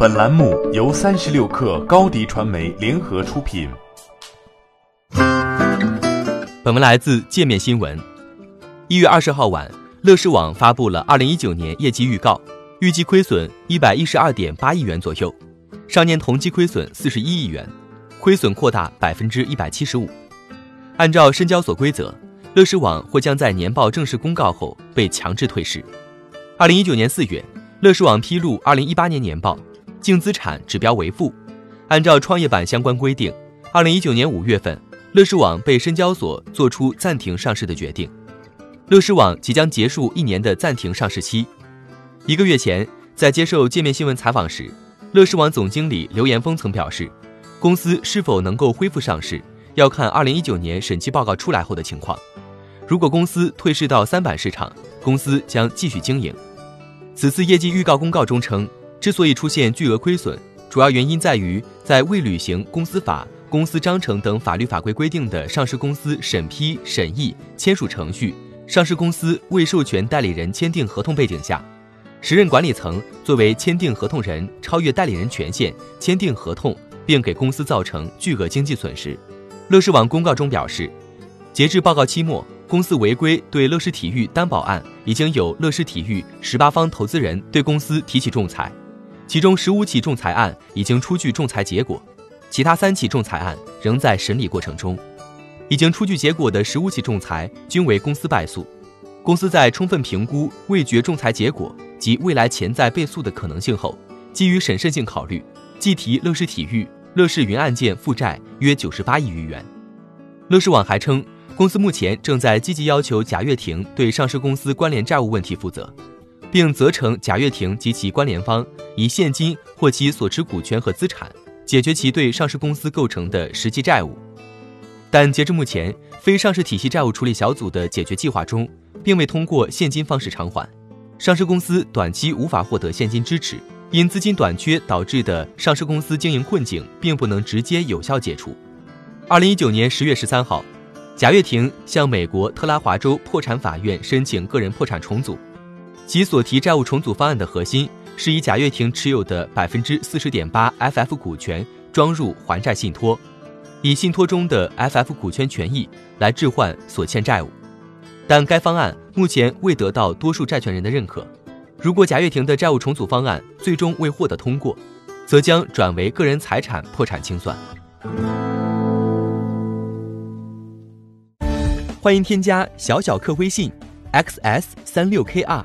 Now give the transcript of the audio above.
本栏目由三十六克高低传媒联合出品。本文来自界面新闻。一月二十号晚，乐视网发布了二零一九年业绩预告，预计亏损一百一十二点八亿元左右，上年同期亏损四十一亿元，亏损扩大百分之一百七十五。按照深交所规则，乐视网或将在年报正式公告后被强制退市。二零一九年四月。乐视网披露二零一八年年报，净资产指标为负。按照创业板相关规定，二零一九年五月份，乐视网被深交所作出暂停上市的决定。乐视网即将结束一年的暂停上市期。一个月前，在接受界面新闻采访时，乐视网总经理刘延峰曾表示，公司是否能够恢复上市，要看二零一九年审计报告出来后的情况。如果公司退市到三板市场，公司将继续经营。此次业绩预告公告中称，之所以出现巨额亏损，主要原因在于在未履行公司法、公司章程等法律法规规定的上市公司审批、审议、签署程序，上市公司未授权代理人签订合同背景下，时任管理层作为签订合同人，超越代理人权限签订合同，并给公司造成巨额经济损失。乐视网公告中表示，截至报告期末。公司违规对乐视体育担保案，已经有乐视体育十八方投资人对公司提起仲裁，其中十五起仲裁案已经出具仲裁结果，其他三起仲裁案仍在审理过程中。已经出具结果的十五起仲裁均为公司败诉。公司在充分评估未决仲裁结果及未来潜在被诉的可能性后，基于审慎性考虑，计提乐视体育、乐视云案件负债约九十八亿余元。乐视网还称。公司目前正在积极要求贾跃亭对上市公司关联债务问题负责，并责成贾跃亭及其关联方以现金或其所持股权和资产解决其对上市公司构成的实际债务。但截至目前，非上市体系债务处理小组的解决计划中，并未通过现金方式偿还，上市公司短期无法获得现金支持，因资金短缺导致的上市公司经营困境并不能直接有效解除。二零一九年十月十三号。贾跃亭向美国特拉华州破产法院申请个人破产重组，其所提债务重组方案的核心是以贾跃亭持有的百分之四十点八 FF 股权装入还债信托，以信托中的 FF 股权权益来置换所欠债务。但该方案目前未得到多数债权人的认可。如果贾跃亭的债务重组方案最终未获得通过，则将转为个人财产破产清算。欢迎添加小小客微信，xs 三六 kr，